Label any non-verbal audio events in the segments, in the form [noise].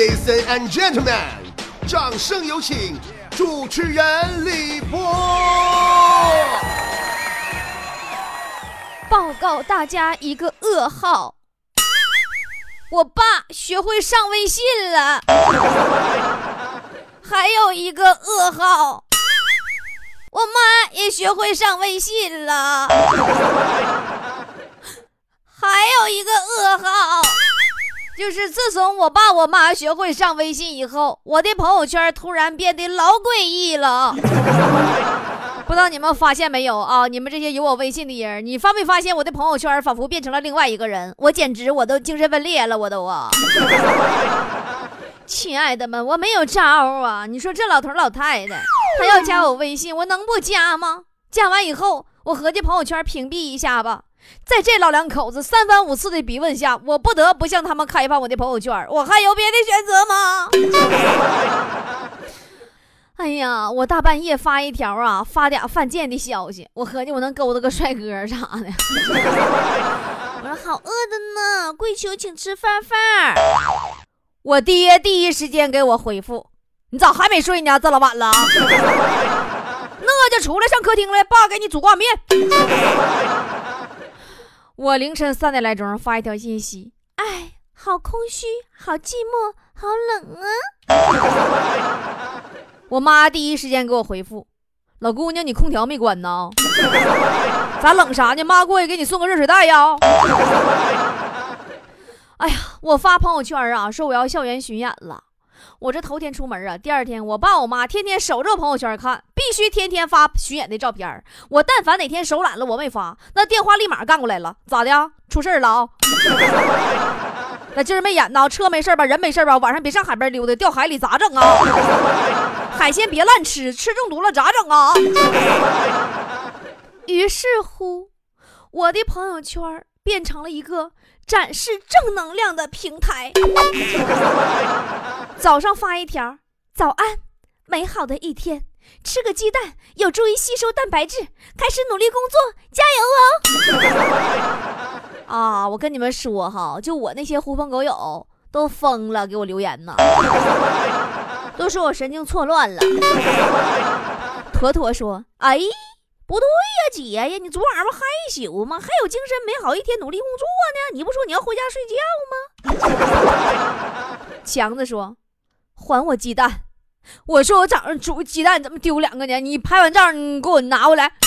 Ladies and gentlemen，掌声有请主持人李波。报告大家一个噩耗，我爸学会上微信了。[laughs] 还有一个噩耗，我妈也学会上微信了。[laughs] 还有一个噩耗。就是自从我爸我妈学会上微信以后，我的朋友圈突然变得老诡异了。不知道你们发现没有啊？你们这些有我微信的人，你发没发现我的朋友圈仿佛变成了另外一个人？我简直我都精神分裂了，我都啊！[laughs] 亲爱的们，我没有招啊！你说这老头老太太，他要加我微信，我能不加吗？加完以后，我合计朋友圈屏蔽一下吧。在这老两口子三番五次的逼问下，我不得不向他们开放我的朋友圈。我还有别的选择吗？[laughs] 哎呀，我大半夜发一条啊，发点犯贱的消息，我合计我能勾搭个帅哥啥的。[laughs] 我说好饿的呢，跪求请吃饭饭。我爹第一时间给我回复：“你咋还没睡呢？这老晚了。[laughs] ”那就出来上客厅来，爸给你煮挂面。我凌晨三点来钟发一条信息，哎，好空虚，好寂寞，好冷啊！[laughs] 我妈第一时间给我回复，老姑娘，你空调没关呢？[laughs] 咋冷啥呢？妈过去给你送个热水袋呀！[laughs] 哎呀，我发朋友圈啊，说我要校园巡演了。我这头天出门啊，第二天我爸我妈天天守着朋友圈看，必须天天发巡演的照片。我但凡哪天手懒了，我没发，那电话立马干过来了，咋的？出事了啊？[laughs] 那今儿没演呢？车没事吧？人没事吧？晚上别上海边溜达，掉海里咋整啊？[laughs] 海鲜别乱吃，吃中毒了咋整啊？[laughs] 于是乎，我的朋友圈变成了一个展示正能量的平台。早上发一条，早安，美好的一天，吃个鸡蛋有助于吸收蛋白质，开始努力工作，加油哦！[laughs] 啊，我跟你们说哈，就我那些狐朋狗友都疯了，给我留言呢，[laughs] 都说我神经错乱了。[laughs] 坨坨说：“哎，不对呀，姐呀，你昨晚不害羞吗？还有精神美好一天，努力工作呢？你不说你要回家睡觉吗？” [laughs] 强子说。还我鸡蛋！我说我早上煮鸡蛋怎么丢两个呢？你拍完照你给我拿回来。[laughs]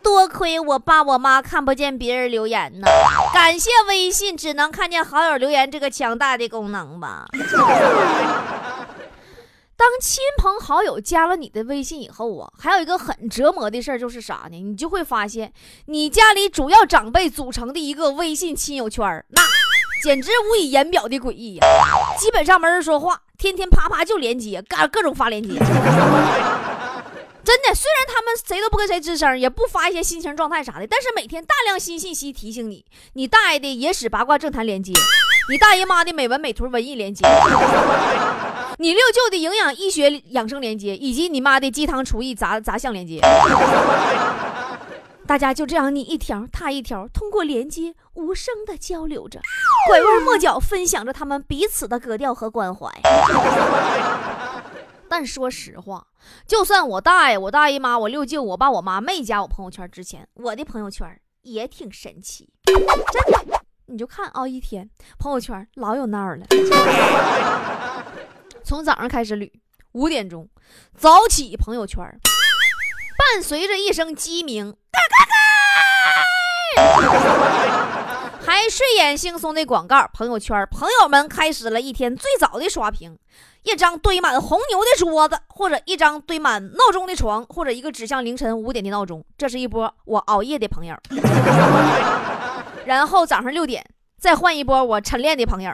多亏我爸我妈看不见别人留言呢，感谢微信只能看见好友留言这个强大的功能吧。当亲朋好友加了你的微信以后啊，还有一个很折磨的事儿就是啥呢？你就会发现你家里主要长辈组成的一个微信亲友圈那。简直无以言表的诡异呀！基本上没人说话，天天啪啪就连接，干各种发连接。真的，虽然他们谁都不跟谁吱声，也不发一些心情状态啥的，但是每天大量新信息提醒你，你大爷的野史八卦政坛连接，你大爷妈的美文美图文艺连接，你六舅的营养医学养生连接，以及你妈的鸡汤厨艺杂杂项连接。[laughs] 大家就这样你一条他一条，通过连接无声的交流着，拐弯抹角分享着他们彼此的格调和关怀。[laughs] 但说实话，就算我大爷、我大姨妈、我六舅、我爸、我妈没加我朋友圈之前，我的朋友圈也挺神奇。[laughs] 真的，你就看啊，一天朋友圈老有闹了。从早上开始捋，五点钟早起朋友圈。伴随着一声鸡鸣，[laughs] 还睡眼惺忪的广告，朋友圈朋友们开始了一天最早的刷屏。一张堆满红牛的桌子，或者一张堆满闹钟的床，或者一个指向凌晨五点的闹钟，这是一波我熬夜的朋友。[laughs] 然后早上六点再换一波我晨练的朋友。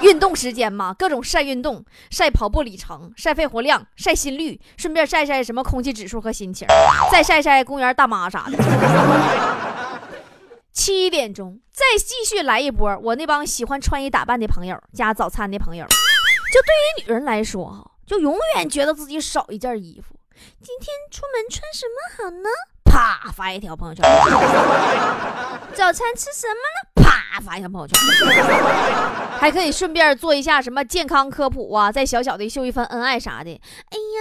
运动时间嘛，各种晒运动，晒跑步里程，晒肺活量，晒心率，顺便晒晒什么空气指数和心情，再晒晒公园大妈啥的。[laughs] 七点钟再继续来一波，我那帮喜欢穿衣打扮的朋友加早餐的朋友。就对于女人来说哈，就永远觉得自己少一件衣服。今天出门穿什么好呢？啪发一条朋友圈。[laughs] 早餐吃什么呢？啪。发一下朋友圈，[laughs] 还可以顺便做一下什么健康科普啊，再小小的秀一份恩爱啥的。哎呀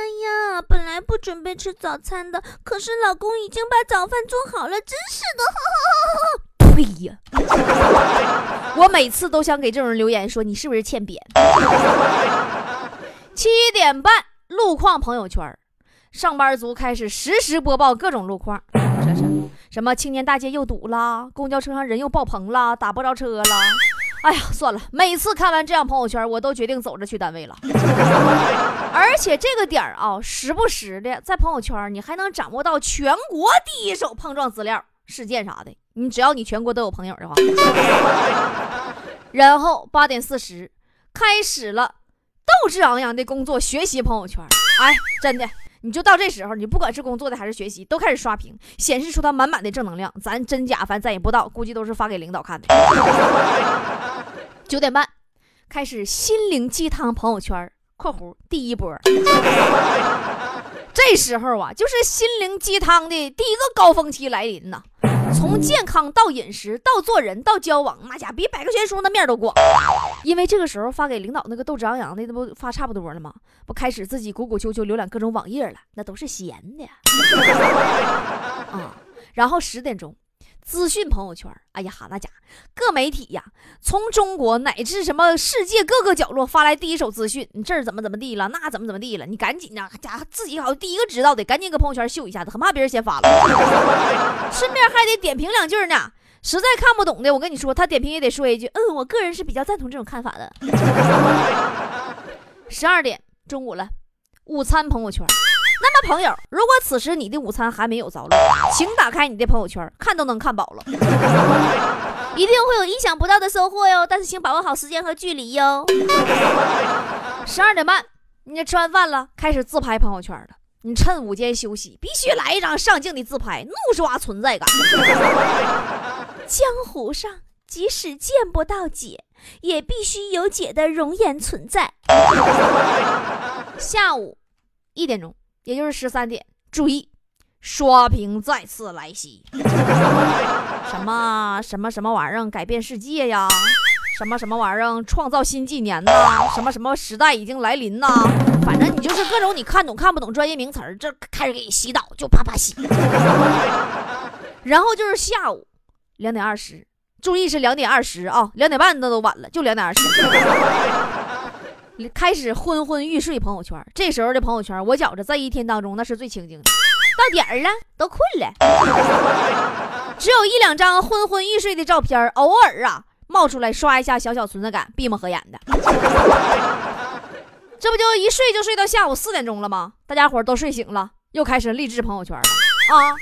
呀，本来不准备吃早餐的，可是老公已经把早饭做好了，真是的，[laughs] 呸呀！我每次都想给这种人留言说，你是不是欠扁？七点半，路况朋友圈，上班族开始实时播报各种路况。这是什么？青年大街又堵了，公交车上人又爆棚了，打不着车了。哎呀，算了，每次看完这样朋友圈，我都决定走着去单位了。而且这个点儿啊，时不时的在朋友圈，你还能掌握到全国第一手碰撞资料、事件啥的。你只要你全国都有朋友的话，然后八点四十开始了。斗志昂扬的工作学习朋友圈，哎，真的，你就到这时候，你不管是工作的还是学习，都开始刷屏，显示出他满满的正能量。咱真假反正咱也不知道，估计都是发给领导看的。[laughs] 九点半开始心灵鸡汤朋友圈（括弧第一波）。这时候啊，就是心灵鸡汤的第一个高峰期来临呐。从健康到饮食到做人到交往，那家比百科全书那面都广。因为这个时候发给领导那个斗志昂扬的，那不发差不多了吗？不开始自己鼓鼓秋秋浏览各种网页了，那都是闲的。[laughs] 啊，然后十点钟。资讯朋友圈，哎呀哈，那家各媒体呀，从中国乃至什么世界各个角落发来第一手资讯，你这儿怎么怎么地了，那怎么怎么地了，你赶紧的，家自己好像第一个知道的，赶紧搁朋友圈秀一下子，很怕别人先发了，[laughs] 顺便还得点评两句呢。实在看不懂的，我跟你说，他点评也得说一句，嗯，我个人是比较赞同这种看法的。[laughs] 十二点中午了，午餐朋友圈。那么，朋友，如果此时你的午餐还没有着落，请打开你的朋友圈，看都能看饱了，[laughs] 一定会有意想不到的收获哟。但是，请把握好时间和距离哟。十二点半，你吃完饭了，开始自拍朋友圈了。你趁午间休息，必须来一张上镜的自拍，怒刷存在感。江湖上，即使见不到姐，也必须有姐的容颜存在。[laughs] 下午一点钟。也就是十三点，注意，刷屏再次来袭。[laughs] 什么什么什么玩意儿改变世界呀？什么什么玩意儿创造新纪年呐？什么什么时代已经来临呐？反正你就是各种你看懂看不懂专业名词儿，这开始给你洗脑，就啪啪洗。[laughs] 然后就是下午两点二十，注意是两点二十啊，两点半那都晚了，就两点二十。[laughs] 开始昏昏欲睡，朋友圈。这时候的朋友圈，我觉着在一天当中那是最清静的。到点儿了，都困了，[laughs] 只有一两张昏昏欲睡的照片，偶尔啊冒出来刷一下小小存在感，闭目合眼的。这不就一睡就睡到下午四点钟了吗？大家伙都睡醒了，又开始励志朋友圈了啊！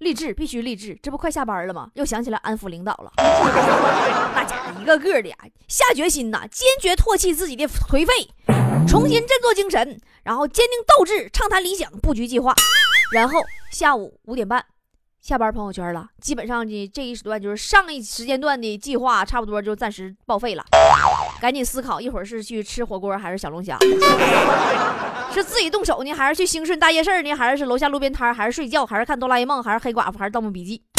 励志必须励志，这不快下班了吗？又想起来安抚领导了。[laughs] 大家一个个的呀，下决心呐，坚决唾弃自己的颓废，重新振作精神，然后坚定斗志，畅谈理想，布局计划。然后下午五点半。下班朋友圈了，基本上呢这一时段就是上一时间段的计划，差不多就暂时报废了。赶紧思考，一会儿是去吃火锅还是小龙虾？是自己动手呢，还是去兴顺大夜市呢？还是是楼下路边摊？还是睡觉？还是看哆啦 A 梦？还是黑寡妇？还是盗墓笔记？[laughs]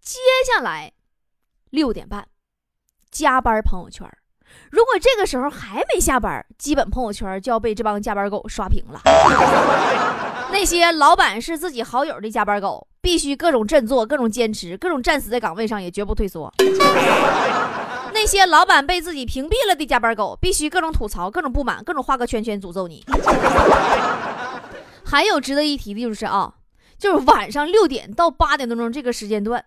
接下来六点半，加班朋友圈。如果这个时候还没下班，基本朋友圈就要被这帮加班狗刷屏了。[laughs] 那些老板是自己好友的加班狗，必须各种振作、各种坚持、各种战死在岗位上也绝不退缩。那些老板被自己屏蔽了的加班狗，必须各种吐槽、各种不满、各种画个圈圈诅咒你。[laughs] 还有值得一提的就是啊，就是晚上六点到八点多钟这个时间段，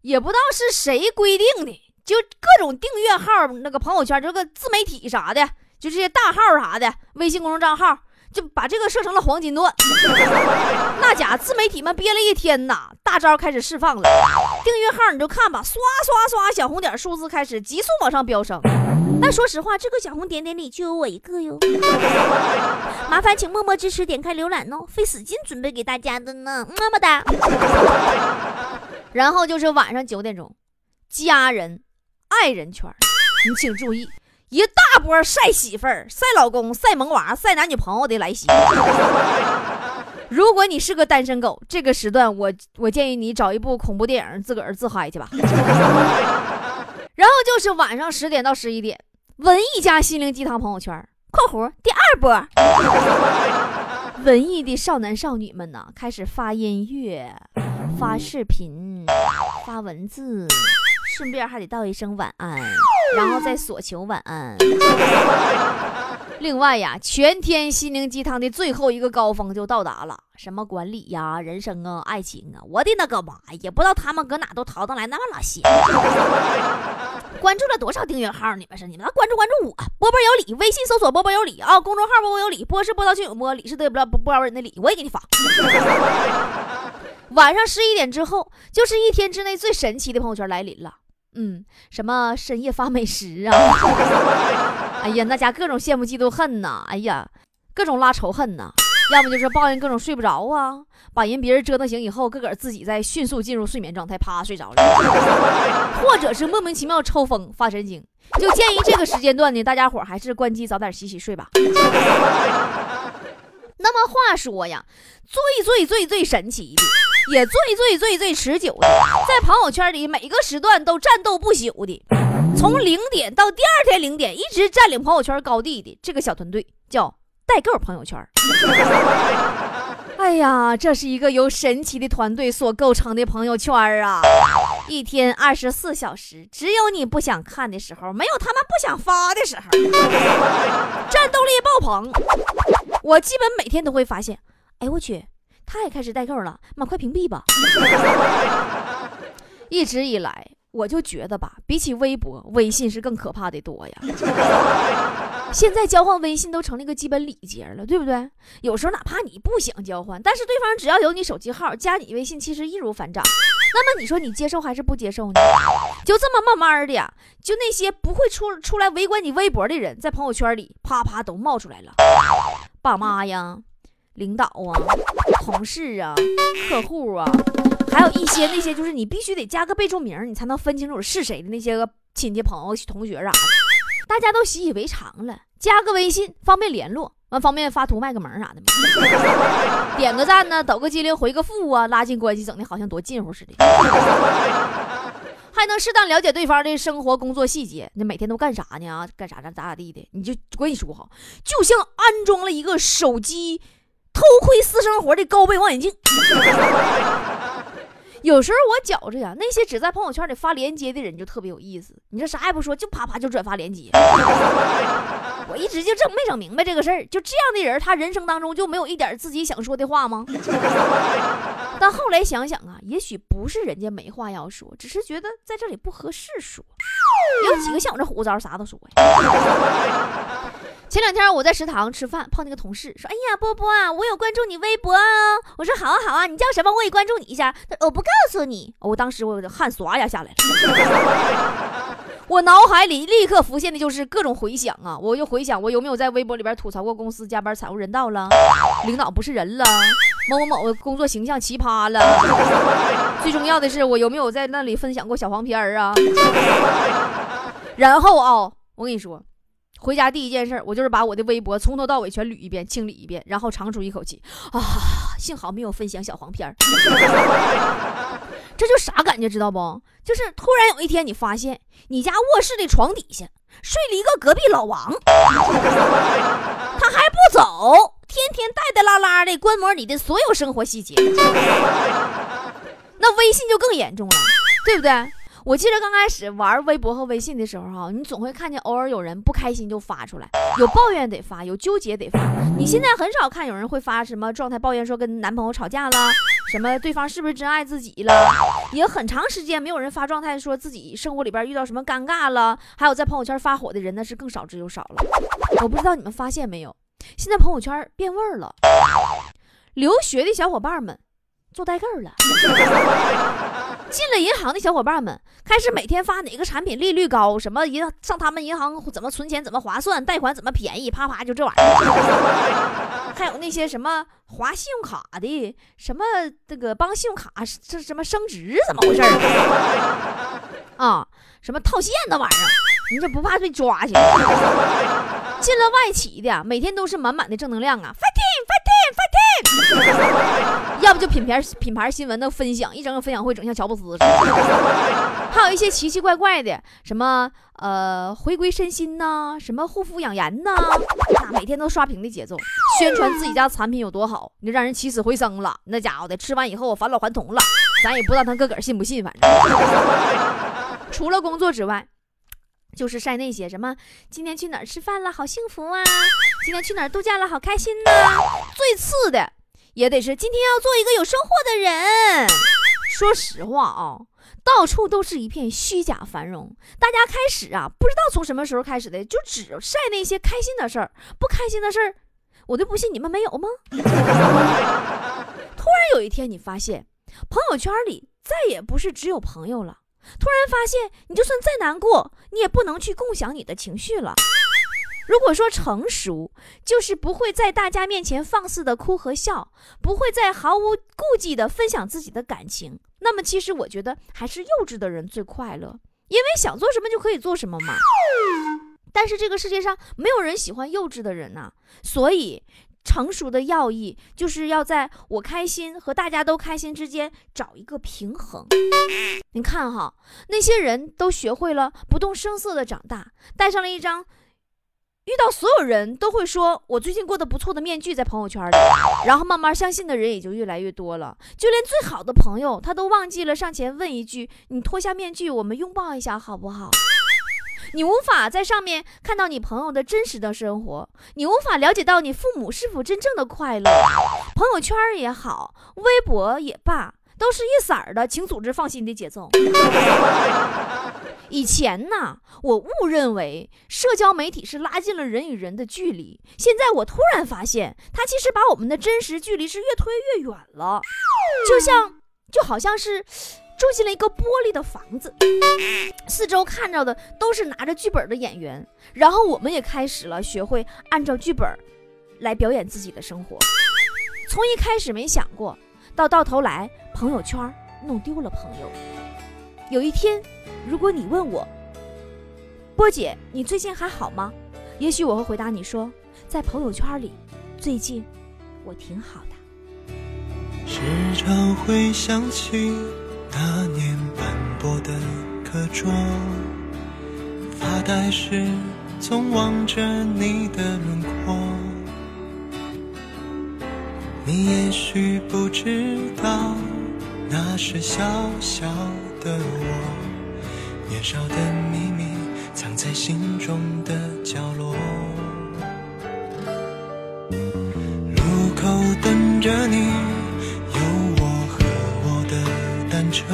也不知道是谁规定的。就各种订阅号，那个朋友圈，这个自媒体啥的，就这些大号啥的，微信公众账号，就把这个设成了黄金段。那家自媒体们憋了一天呐，大招开始释放了。订阅号你就看吧，刷刷刷，小红点数字开始急速往上飙升。但说实话，这个小红点点里就有我一个哟。麻烦请默默支持，点开浏览哦，费死劲准备给大家的呢，么么哒。然后就是晚上九点钟，家人。爱人圈，你请注意，一大波晒媳妇儿、晒老公、晒萌娃、晒男女朋友的来袭。[laughs] 如果你是个单身狗，这个时段我我建议你找一部恐怖电影，自个儿自嗨去吧。[laughs] 然后就是晚上十点到十一点，文艺加心灵鸡汤朋友圈（括弧第二波）。文艺的少男少女们呢，开始发音乐、发视频、发文字，顺便还得道一声晚安，然后再索求晚安。另外呀，全天心灵鸡汤的最后一个高峰就到达了，什么管理呀、人生啊、爱情啊，我的那个妈呀！也不知道他们搁哪都淘上来那么老些。关注了多少订阅号？你们是你们关注关注我，波波有理，微信搜索波波有理啊，公众号波波有理，波是波涛汹涌波，理是得不了不饶人的理，我也给你发。晚上十一点之后，就是一天之内最神奇的朋友圈来临了。嗯，什么深夜发美食啊？[laughs] 哎呀，那家各种羡慕嫉妒恨呐！哎呀，各种拉仇恨呐！要么就是抱怨各种睡不着啊，把人别人折腾醒以后，自个儿自己再迅速进入睡眠状态，啪睡着了，[laughs] 或者是莫名其妙抽风发神经。就建议这个时间段呢，大家伙还是关机早点洗洗睡吧。[laughs] 那么话说呀，最最最最神奇的，也最最最最持久的，在朋友圈里每个时段都战斗不休的，从零点到第二天零点一直占领朋友圈高地的这个小团队，叫代购朋友圈。[laughs] 哎呀，这是一个由神奇的团队所构成的朋友圈啊！一天二十四小时，只有你不想看的时候，没有他们不想发的时候，战斗力爆棚。我基本每天都会发现，哎，我去，他也开始代购了，妈，快屏蔽吧！[laughs] 一直以来，我就觉得吧，比起微博，微信是更可怕的多呀。[laughs] 现在交换微信都成了一个基本礼节了，对不对？有时候哪怕你不想交换，但是对方只要有你手机号，加你微信，其实易如反掌。那么你说你接受还是不接受呢？就这么慢慢的呀，就那些不会出出来围观你微博的人，在朋友圈里啪啪都冒出来了，爸妈呀、领导啊、同事啊、客户啊，还有一些那些就是你必须得加个备注名，你才能分清楚是谁的那些个亲戚朋友、同学啥的。大家都习以为常了，加个微信方便联络，完方便发图卖个萌啥的点个赞呢，抖个机灵，回个复啊，拉近关系，整的好像多近乎似的，还能适当了解对方的生活工作细节。你每天都干啥呢？干啥咋咋咋地的？你就我跟你说哈，就像安装了一个手机偷窥私生活的高倍望远镜。[laughs] 有时候我觉着呀，那些只在朋友圈里发链接的人就特别有意思。你这啥也不说，就啪啪就转发链接。[laughs] 我一直就整没整明白这个事儿。就这样的人，他人生当中就没有一点自己想说的话吗？[laughs] 但后来想想啊，也许不是人家没话要说，只是觉得在这里不合适说。有几个像我这虎招，啥都说呀。前两天我在食堂吃饭，碰那个同事说：“哎呀，波波啊，我有关注你微博啊。”我说：“好啊，好啊，你叫什么？我也关注你一下。”他说我不告诉你。我当时我的汗唰一下下来了，[laughs] 我脑海里立刻浮现的就是各种回想啊！我就回想我有没有在微博里边吐槽过公司加班惨无人道了，领导不是人了，某某某工作形象奇葩了。最重要的是，我有没有在那里分享过小黄片啊？然后啊，我跟你说。回家第一件事，我就是把我的微博从头到尾全捋一遍，清理一遍，然后长出一口气啊！幸好没有分享小黄片 [laughs] 这就啥感觉知道不？就是突然有一天，你发现你家卧室的床底下睡了一个隔壁老王，[laughs] 他还不走，天天带带拉拉的观摩你的所有生活细节。那微信就更严重了，对不对？我记得刚开始玩微博和微信的时候，哈，你总会看见偶尔有人不开心就发出来，有抱怨得发，有纠结得发。你现在很少看有人会发什么状态抱怨说跟男朋友吵架了，什么对方是不是真爱自己了，也很长时间没有人发状态说自己生活里边遇到什么尴尬了。还有在朋友圈发火的人那是更少之又少了。我不知道你们发现没有，现在朋友圈变味儿了，留学的小伙伴们做代购了。进了银行的小伙伴们开始每天发哪个产品利率高，什么银上他们银行怎么存钱怎么划算，贷款怎么便宜，啪啪就这玩意儿。[laughs] 还有那些什么划信用卡的，什么这个帮信用卡这什么升值怎么回事啊？什么套现那玩意儿，你这不怕被抓去？进了外企的，每天都是满满的正能量啊！fighting fighting fighting。要不就品牌品牌新闻的分享，一整个分享会整像乔布斯似的。[laughs] 还有一些奇奇怪怪的，什么呃回归身心呐，什么护肤养颜呐，那每天都刷屏的节奏，宣传自己家产品有多好，你让人起死回生了。那家伙的吃完以后返老还童了，咱也不知道他自个个信不信，反正。除了工作之外，就是晒那些什么今天去哪儿吃饭了，好幸福啊！今天去哪儿度假了，好开心呐！最次的。也得是今天要做一个有收获的人。说实话啊，到处都是一片虚假繁荣。大家开始啊，不知道从什么时候开始的，就只晒那些开心的事儿，不开心的事儿，我就不信你们没有吗？[laughs] 突然有一天，你发现朋友圈里再也不是只有朋友了。突然发现，你就算再难过，你也不能去共享你的情绪了。如果说成熟，就是不会在大家面前放肆的哭和笑，不会再毫无顾忌的分享自己的感情，那么其实我觉得还是幼稚的人最快乐，因为想做什么就可以做什么嘛。但是这个世界上没有人喜欢幼稚的人呐，所以成熟的要义就是要在我开心和大家都开心之间找一个平衡。你看哈，那些人都学会了不动声色的长大，戴上了一张。遇到所有人都会说“我最近过得不错”的面具在朋友圈里，然后慢慢相信的人也就越来越多了。就连最好的朋友，他都忘记了上前问一句：“你脱下面具，我们拥抱一下好不好？”你无法在上面看到你朋友的真实的生活，你无法了解到你父母是否真正的快乐。朋友圈也好，微博也罢，都是一色儿的，请组织放心的节奏。[laughs] 以前呢，我误认为社交媒体是拉近了人与人的距离。现在我突然发现，它其实把我们的真实距离是越推越远了。就像，就好像是住进了一个玻璃的房子，四周看着的都是拿着剧本的演员，然后我们也开始了学会按照剧本来表演自己的生活。从一开始没想过，到到头来朋友圈弄丢了朋友。有一天。如果你问我，波姐，你最近还好吗？也许我会回答你说，在朋友圈里，最近我挺好的。时常会想起那年斑驳的课桌，发呆时总望着你的轮廓。你也许不知道，那是小小的我。年少的秘密藏在心中的角落，路口等着你，有我和我的单车。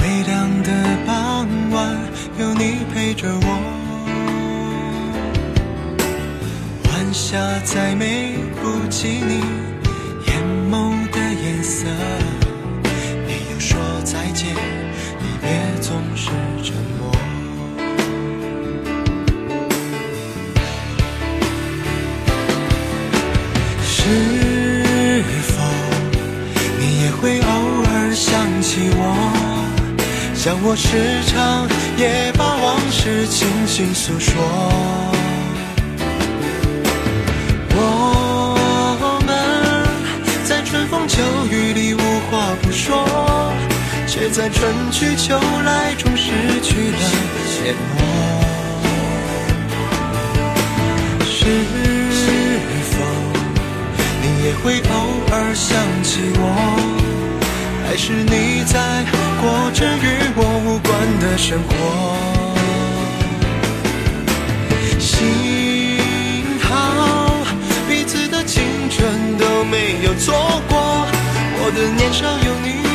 微凉的傍晚，有你陪着我。晚霞再美不及你眼眸的颜色。没有说再见。总是沉默。是否你也会偶尔想起我，像我时常也把往事轻轻诉说？秋雨里无话不说。却在春去秋来中失去了联络。是否你也会偶尔想起我？还是你在过着与我无关的生活？有错过，我的年少有你。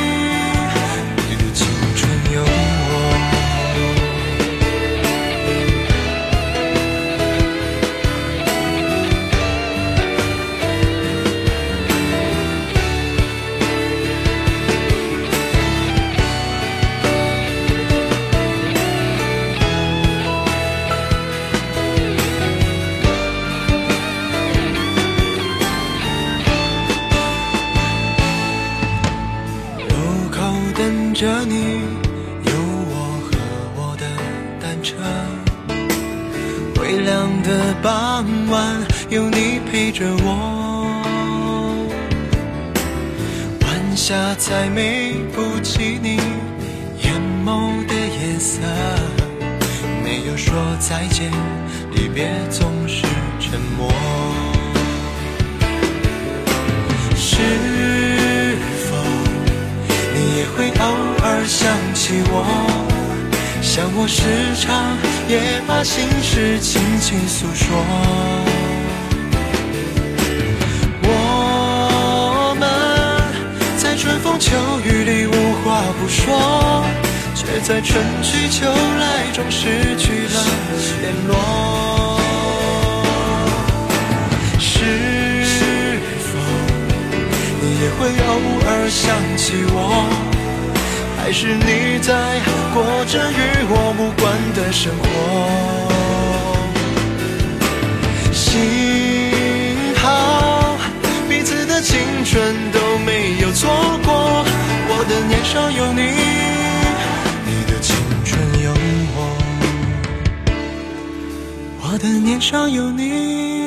陪着我。晚霞再美不及你眼眸的颜色。没有说再见，离别总是沉默。是否你也会偶尔想起我？像我时常也把心事轻轻诉说。说，却在春去秋来中失去了联络。是否你也会偶尔想起我？还是你在过着与我无关的生活？幸的年少有你。